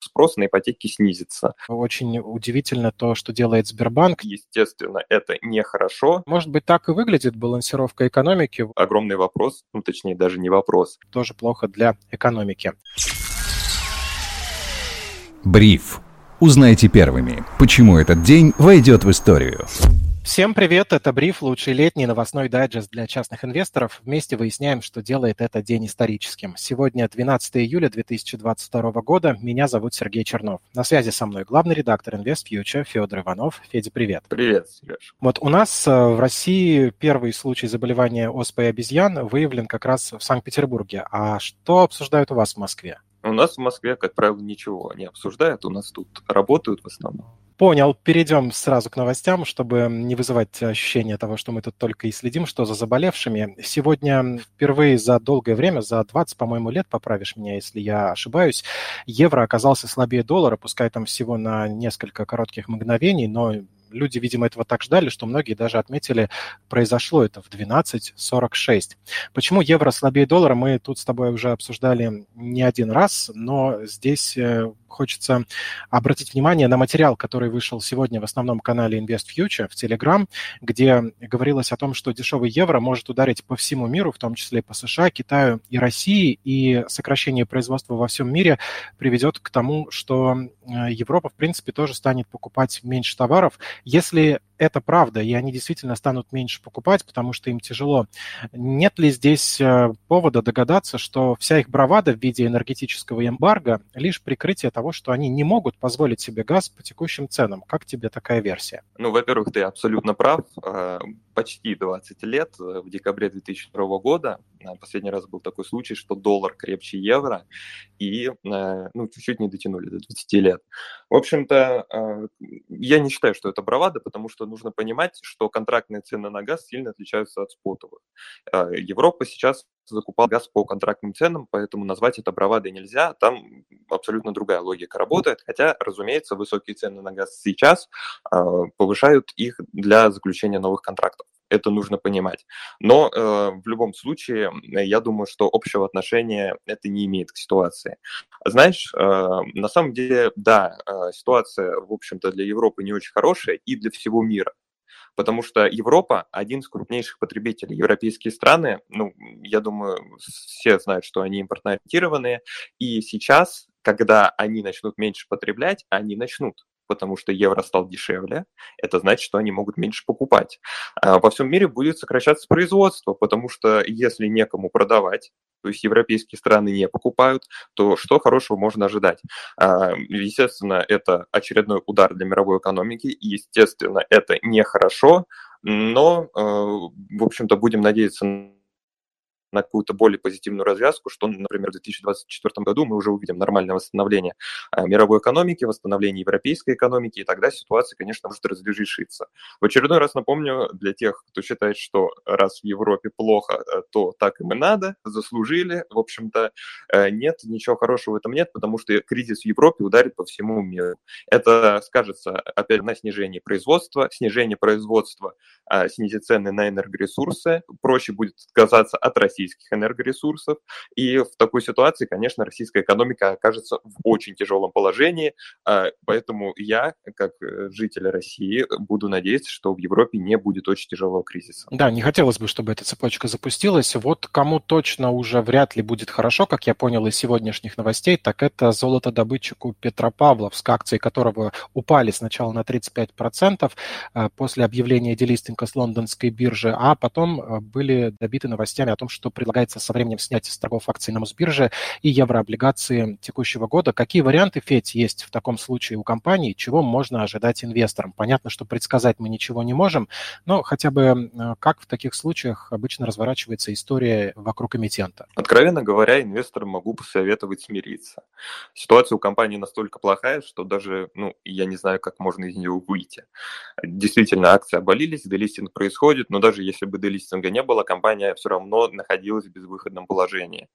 спрос на ипотеки снизится. Очень удивительно то, что делает Сбербанк. Естественно, это нехорошо. Может быть, так и выглядит балансировка экономики? Огромный вопрос, ну точнее даже не вопрос. Тоже плохо для экономики. Бриф. Узнайте первыми, почему этот день войдет в историю. Всем привет, это Бриф, лучший летний новостной дайджест для частных инвесторов. Вместе выясняем, что делает этот день историческим. Сегодня 12 июля 2022 года. Меня зовут Сергей Чернов. На связи со мной главный редактор InvestFuture Федор Иванов. Федя, привет. Привет, Сереж. Вот у нас э, в России первый случай заболевания оспой обезьян выявлен как раз в Санкт-Петербурге. А что обсуждают у вас в Москве? У нас в Москве, как правило, ничего не обсуждают. У нас тут работают в основном. Понял. Перейдем сразу к новостям, чтобы не вызывать ощущение того, что мы тут только и следим, что за заболевшими. Сегодня впервые за долгое время, за 20, по-моему, лет, поправишь меня, если я ошибаюсь, евро оказался слабее доллара, пускай там всего на несколько коротких мгновений, но люди, видимо, этого так ждали, что многие даже отметили, произошло это в 12.46. Почему евро слабее доллара, мы тут с тобой уже обсуждали не один раз, но здесь э, хочется обратить внимание на материал, который вышел сегодня в основном канале Invest Future в Telegram, где говорилось о том, что дешевый евро может ударить по всему миру, в том числе по США, Китаю и России, и сокращение производства во всем мире приведет к тому, что э, Европа, в принципе, тоже станет покупать меньше товаров, если это правда, и они действительно станут меньше покупать, потому что им тяжело. Нет ли здесь э, повода догадаться, что вся их бравада в виде энергетического эмбарго лишь прикрытие того, что они не могут позволить себе газ по текущим ценам? Как тебе такая версия? Ну, во-первых, ты абсолютно прав. Э, почти 20 лет, э, в декабре 2002 года, последний раз был такой случай, что доллар крепче евро, и ну, чуть-чуть не дотянули до 20 лет. В общем-то, я не считаю, что это бравада, потому что нужно понимать, что контрактные цены на газ сильно отличаются от спотовых. Э, Европа сейчас закупал газ по контрактным ценам, поэтому назвать это бравадой нельзя. Там абсолютно другая логика работает. Хотя, разумеется, высокие цены на газ сейчас э, повышают их для заключения новых контрактов. Это нужно понимать. Но э, в любом случае, я думаю, что общего отношения это не имеет к ситуации. Знаешь, э, на самом деле, да, э, ситуация, в общем-то, для Европы не очень хорошая и для всего мира потому что Европа один из крупнейших потребителей. Европейские страны, ну, я думаю, все знают, что они импортно ориентированные, и сейчас, когда они начнут меньше потреблять, они начнут потому что евро стал дешевле, это значит, что они могут меньше покупать. А во всем мире будет сокращаться производство, потому что если некому продавать, то есть европейские страны не покупают, то что хорошего можно ожидать? А, естественно, это очередной удар для мировой экономики, и, естественно, это нехорошо, но, э, в общем-то, будем надеяться на какую-то более позитивную развязку, что, например, в 2024 году мы уже увидим нормальное восстановление а, мировой экономики, восстановление европейской экономики, и тогда ситуация, конечно, может разрешиться. В очередной раз напомню для тех, кто считает, что раз в Европе плохо, э, то так им и надо, заслужили. В общем-то, э, нет, ничего хорошего в этом нет, потому что кризис в Европе ударит по всему миру. Это скажется, опять, на снижении производства, снижение производства снизит цены на энергоресурсы, проще будет отказаться от России российских энергоресурсов. И в такой ситуации, конечно, российская экономика окажется в очень тяжелом положении. А, поэтому я, как э, житель России, буду надеяться, что в Европе не будет очень тяжелого кризиса. Да, не хотелось бы, чтобы эта цепочка запустилась. Вот кому точно уже вряд ли будет хорошо, как я понял из сегодняшних новостей, так это золотодобытчику Петропавловск, акции которого упали сначала на 35% э, после объявления делистинга с лондонской биржи, а потом э, были добиты новостями о том, что предлагается со временем снять с торгов акций на Мосбирже и еврооблигации текущего года. Какие варианты, Федь, есть в таком случае у компании, чего можно ожидать инвесторам? Понятно, что предсказать мы ничего не можем, но хотя бы как в таких случаях обычно разворачивается история вокруг эмитента? Откровенно говоря, инвесторам могу посоветовать смириться. Ситуация у компании настолько плохая, что даже, ну, я не знаю, как можно из нее выйти. Действительно, акции обвалились, делистинг происходит, но даже если бы делистинга не было, компания все равно находилась в безвыходном положении.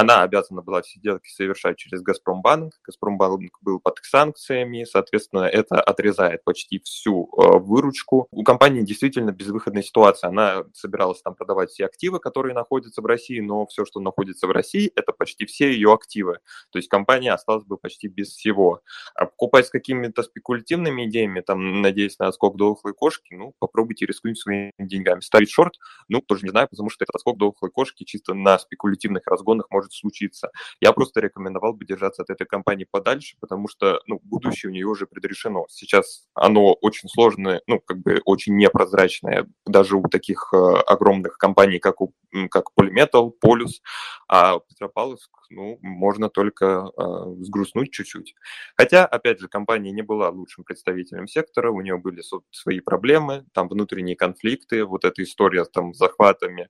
Она обязана была все сделки совершать через Газпромбанк. Газпромбанк был под санкциями, соответственно, это отрезает почти всю э, выручку. У компании действительно безвыходная ситуация. Она собиралась там продавать все активы, которые находятся в России, но все, что находится в России, это почти все ее активы. То есть компания осталась бы почти без всего. А покупать с какими-то спекулятивными идеями, там, надеясь на отскок дохлой кошки, ну, попробуйте рискнуть своими деньгами. Ставить шорт, ну, тоже не знаю, потому что этот отскок дохлой кошки чисто на спекулятивных разгонах может случиться. Я просто рекомендовал бы держаться от этой компании подальше, потому что, ну, будущее у нее уже предрешено. Сейчас оно очень сложное, ну, как бы очень непрозрачное, даже у таких э, огромных компаний, как, у, как Polymetal, Полюс, а Петропавловск, ну, можно только э, сгрустнуть чуть-чуть. Хотя, опять же, компания не была лучшим представителем сектора, у нее были свои проблемы, там внутренние конфликты, вот эта история там с захватами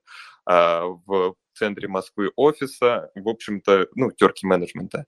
э, в центре Москвы офиса, в общем-то, ну, терки менеджмента.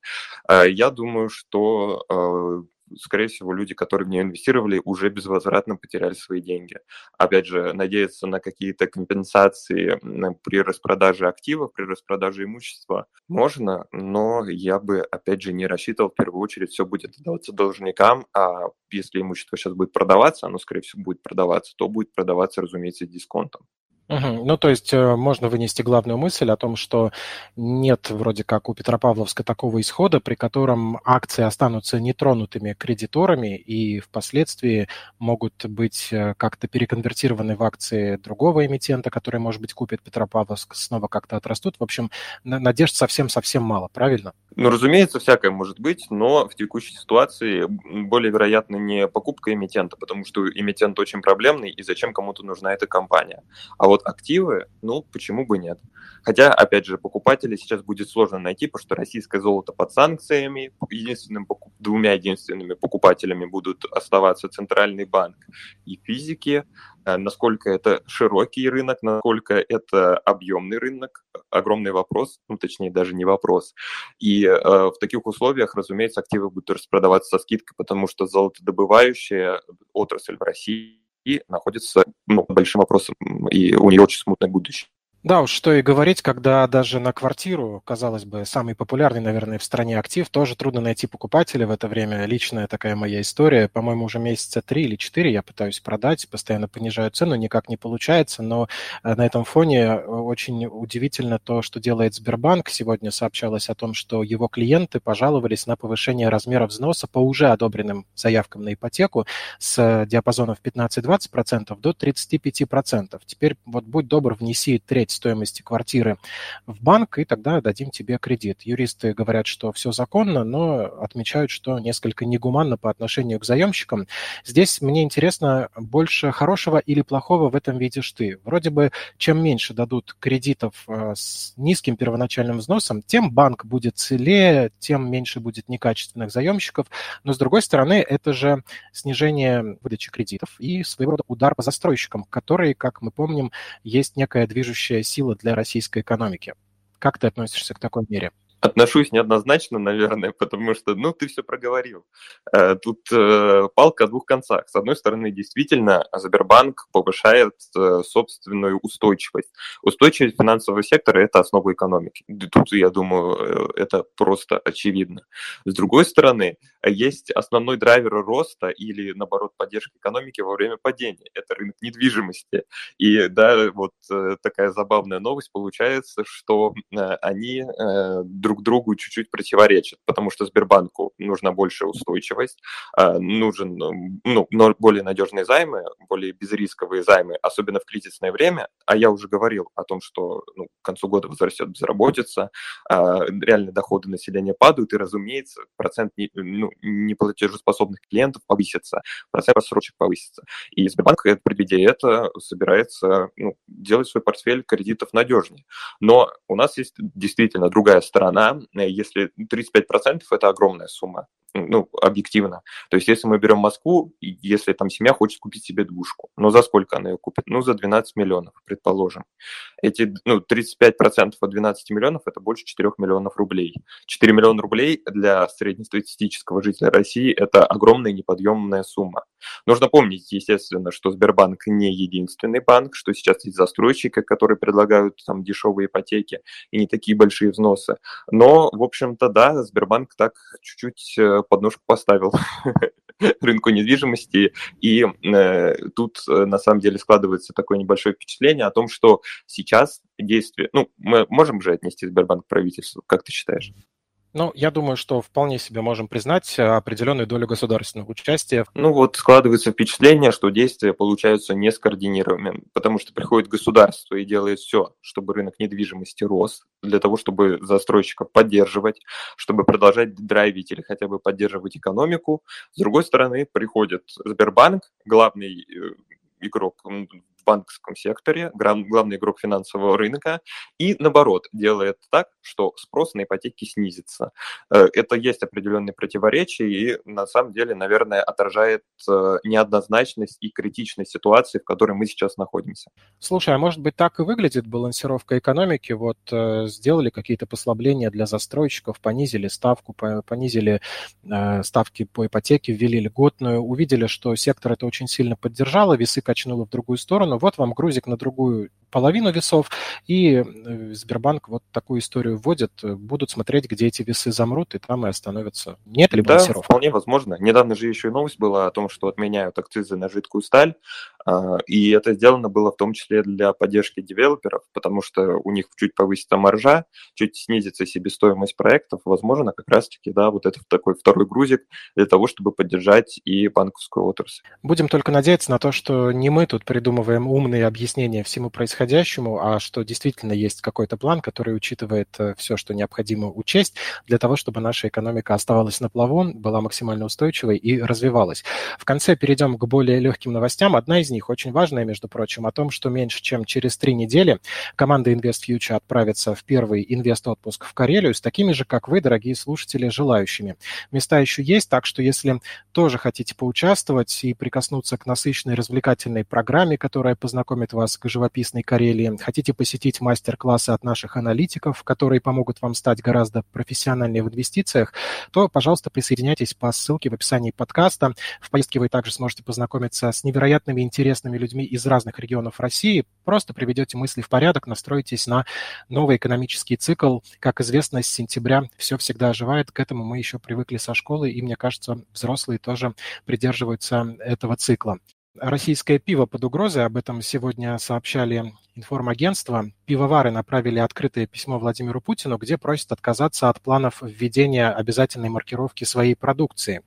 Э, я думаю, что э, скорее всего, люди, которые в нее инвестировали, уже безвозвратно потеряли свои деньги. Опять же, надеяться на какие-то компенсации при распродаже активов, при распродаже имущества можно, но я бы, опять же, не рассчитывал, в первую очередь, все будет отдаваться должникам, а если имущество сейчас будет продаваться, оно, скорее всего, будет продаваться, то будет продаваться, разумеется, дисконтом. Угу. Ну, то есть э, можно вынести главную мысль о том, что нет вроде как у Петропавловска такого исхода, при котором акции останутся нетронутыми кредиторами и впоследствии могут быть э, как-то переконвертированы в акции другого эмитента, который, может быть, купит Петропавловск, снова как-то отрастут. В общем, надежд совсем-совсем мало, правильно? Ну, разумеется, всякое может быть, но в текущей ситуации более вероятно не покупка эмитента, потому что эмитент очень проблемный, и зачем кому-то нужна эта компания. А вот активы, ну, почему бы нет? Хотя, опять же, покупателей сейчас будет сложно найти, потому что российское золото под санкциями, единственным, двумя единственными покупателями будут оставаться Центральный банк и физики, Э, насколько это широкий рынок, насколько это объемный рынок, огромный вопрос, ну, точнее, даже не вопрос. И э, в таких условиях, разумеется, активы будут распродаваться со скидкой, потому что золотодобывающая отрасль в России находится ну, большим вопросом, и у нее очень смутное будущее. Да уж, что и говорить, когда даже на квартиру, казалось бы, самый популярный, наверное, в стране актив, тоже трудно найти покупателя в это время. Личная такая моя история. По-моему, уже месяца три или четыре я пытаюсь продать, постоянно понижаю цену, никак не получается, но э, на этом фоне э, очень удивительно то, что делает Сбербанк. Сегодня сообщалось о том, что его клиенты пожаловались на повышение размера взноса по уже одобренным заявкам на ипотеку с диапазонов 15-20% до 35%. Теперь вот будь добр, внеси треть треть стоимости квартиры в банк, и тогда дадим тебе кредит. Юристы говорят, что все законно, но отмечают, что несколько негуманно по отношению к заемщикам. Здесь мне интересно, больше хорошего или плохого в этом видишь ты? Вроде бы, чем меньше дадут кредитов э, с низким первоначальным взносом, тем банк будет целее, тем меньше будет некачественных заемщиков. Но, с другой стороны, это же снижение выдачи кредитов и своего рода удар по застройщикам, которые, как мы помним, есть некая движущая сила для российской экономики. Как ты относишься к такой мере? Отношусь неоднозначно, наверное, потому что, ну, ты все проговорил. Э, тут э, палка о двух концах. С одной стороны, действительно, Сбербанк повышает э, собственную устойчивость. Устойчивость финансового сектора – это основа экономики. Тут, я думаю, это просто очевидно. С другой стороны, есть основной драйвер роста или, наоборот, поддержки экономики во время падения. Это рынок недвижимости. И, да, вот такая забавная новость получается, что они друг друг другу чуть-чуть противоречат, потому что Сбербанку нужна большая устойчивость, а, нужен ну, более надежные займы, более безрисковые займы, особенно в кризисное время. А я уже говорил о том, что ну, к концу года возрастет безработица, а, реальные доходы населения падают, и, разумеется, процент не, ну, неплатежеспособных клиентов повысится, процент рассрочек повысится. И Сбербанк, предвидя это, собирается ну, делать свой портфель кредитов надежнее. Но у нас есть действительно другая сторона, Э, если 35% это огромная сумма. Ну, объективно. То есть, если мы берем Москву, если там семья хочет купить себе двушку, но за сколько она ее купит? Ну, за 12 миллионов, предположим. Эти, ну, 35% от 12 миллионов – это больше 4 миллионов рублей. 4 миллиона рублей для среднестатистического жителя России – это огромная неподъемная сумма. Нужно помнить, естественно, что Сбербанк не единственный банк, что сейчас есть застройщики, которые предлагают там дешевые ипотеки и не такие большие взносы. Но, в общем-то, да, Сбербанк так чуть-чуть э, подножку поставил рынку недвижимости. И э, тут э, на самом деле складывается такое небольшое впечатление о том, что сейчас действие, ну, мы можем же отнести Сбербанк к правительству, как ты считаешь? Ну, я думаю, что вполне себе можем признать э, определенную долю государственного участия. Ну вот складывается впечатление, что действия получаются не скоординированными, потому что приходит государство и делает все, чтобы рынок недвижимости рос, для того, чтобы застройщиков поддерживать, чтобы продолжать драйвить или хотя бы поддерживать экономику. С другой стороны, приходит Сбербанк, главный э, игрок банковском секторе, главный игрок финансового рынка, и наоборот, делает так, что спрос на ипотеки снизится. Э, это есть определенные противоречия и на самом деле, наверное, отражает э, неоднозначность и критичность ситуации, в которой мы сейчас находимся. Слушай, а может быть так и выглядит балансировка экономики? Вот э, сделали какие-то послабления для застройщиков, понизили ставку, понизили ставки по ипотеке, ввели льготную, увидели, что сектор это очень сильно поддержало, весы качнуло в другую сторону, сторону, вот вам грузик на другую половину весов, и э, Сбербанк вот такую историю вводит, будут смотреть, где эти весы замрут, и там и остановятся. Нет ли да, вполне возможно. Недавно же еще и новость была о том, что отменяют акцизы на жидкую сталь, а, и это сделано было в том числе для поддержки девелоперов, потому что у них чуть повысится маржа, чуть снизится себестоимость проектов, возможно, как раз-таки, да, вот это такой второй грузик для того, чтобы поддержать и банковскую отрасль. Будем только надеяться на то, что не мы тут придумываем умные объяснения всему происходящему, а что действительно есть какой-то план, который учитывает э, все, что необходимо учесть для того, чтобы наша экономика оставалась на плаву, была максимально устойчивой и развивалась. В конце перейдем к более легким новостям. Одна из них очень важная, между прочим, о том, что меньше чем через три недели команда Invest Future отправится в первый инвест-отпуск в Карелию с такими же, как вы, дорогие слушатели, желающими. Места еще есть, так что если тоже хотите поучаствовать и прикоснуться к насыщенной развлекательной программе, которая познакомит вас к живописной Карелии, хотите посетить мастер-классы от наших аналитиков, которые помогут вам стать гораздо профессиональнее в инвестициях, то, пожалуйста, присоединяйтесь по ссылке в описании подкаста. В поездке вы также сможете познакомиться с невероятными интересными людьми из разных регионов России. Просто приведете мысли в порядок, настроитесь на новый экономический цикл. Как известно, с сентября все всегда оживает. К этому мы еще привыкли со школы, и, мне кажется, взрослые тоже придерживаются этого цикла. Российское пиво под угрозой, об этом сегодня сообщали информагентства. Пивовары направили открытое письмо Владимиру Путину, где просят отказаться от планов введения обязательной маркировки своей продукции.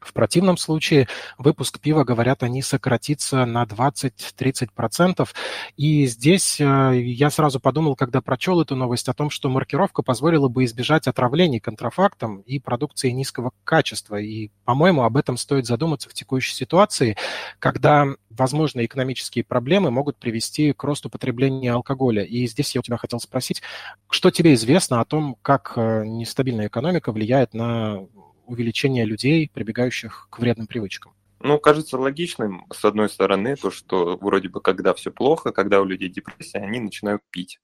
В противном случае выпуск пива, говорят они, сократится на 20-30%. И здесь э, я сразу подумал, когда прочел эту новость, о том, что маркировка позволила бы избежать отравлений контрафактом и продукции низкого качества. И, по-моему, об этом стоит задуматься в текущей ситуации, когда возможные экономические проблемы могут привести к росту потребления алкоголя. И здесь я у тебя хотел спросить, что тебе известно о том, как э, нестабильная экономика влияет на увеличение людей, прибегающих к вредным привычкам. Ну, кажется логичным, с одной стороны, то, что вроде бы когда все плохо, когда у людей депрессия, они начинают пить,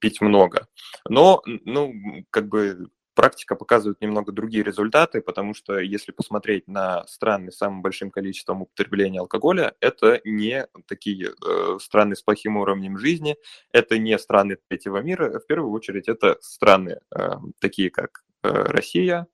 пить много. Но, ну, как бы практика показывает немного другие результаты, потому что если посмотреть на страны с самым большим количеством употребления алкоголя, это не такие э, страны с плохим уровнем жизни, это не страны третьего мира, в первую очередь это страны э, такие, как э, Россия,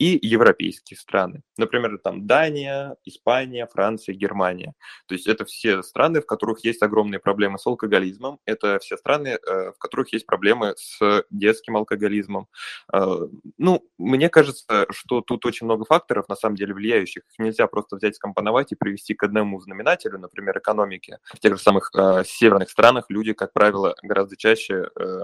и европейские страны. Например, там Дания, Испания, Франция, Германия. То есть это все страны, в которых есть огромные проблемы с алкоголизмом. Это все страны, э, в которых есть проблемы с детским алкоголизмом. Э, ну, мне кажется, что тут очень много факторов, на самом деле, влияющих. Их нельзя просто взять, скомпоновать и привести к одному знаменателю, например, экономики. В тех же самых э, северных странах люди, как правило, гораздо чаще э,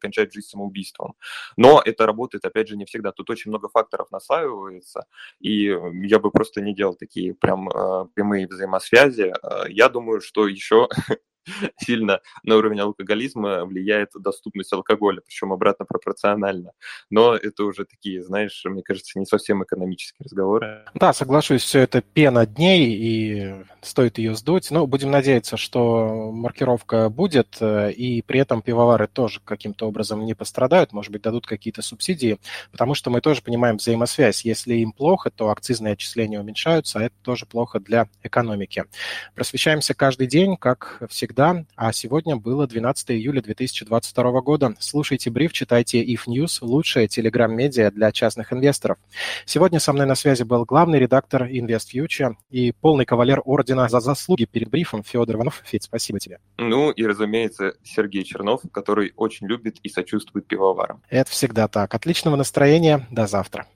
кончают жизнь самоубийством. Но это работает, опять же, не всегда. Тут очень много факторов факторов наслаивается, и я бы просто не делал такие прям э, прямые взаимосвязи. Э, я думаю, что еще сильно на уровень алкоголизма влияет доступность алкоголя, причем обратно пропорционально. Но это уже такие, знаешь, мне кажется, не совсем экономические разговоры. Да, соглашусь, все это пена дней, и стоит ее сдуть. Но будем надеяться, что маркировка будет, э, и при этом пивовары тоже каким-то образом не пострадают, может быть, дадут какие-то субсидии, потому что мы тоже понимаем взаимосвязь. Если им плохо, то акцизные отчисления уменьшаются, а это тоже плохо для экономики. Просвещаемся каждый день, как всегда, а сегодня было 12 июля 2022 года. Слушайте бриф, читайте IF News, лучшая телеграм-медиа для частных инвесторов. Сегодня со мной на связи был главный редактор InvestFuture и полный кавалер ордена за заслуги перед брифом Федор Иванов. Федь, спасибо тебе. Ну и, разумеется, Сергей Чернов, который очень любит и сочувствует пивоварам. Это всегда так. Отличного настроения. До завтра.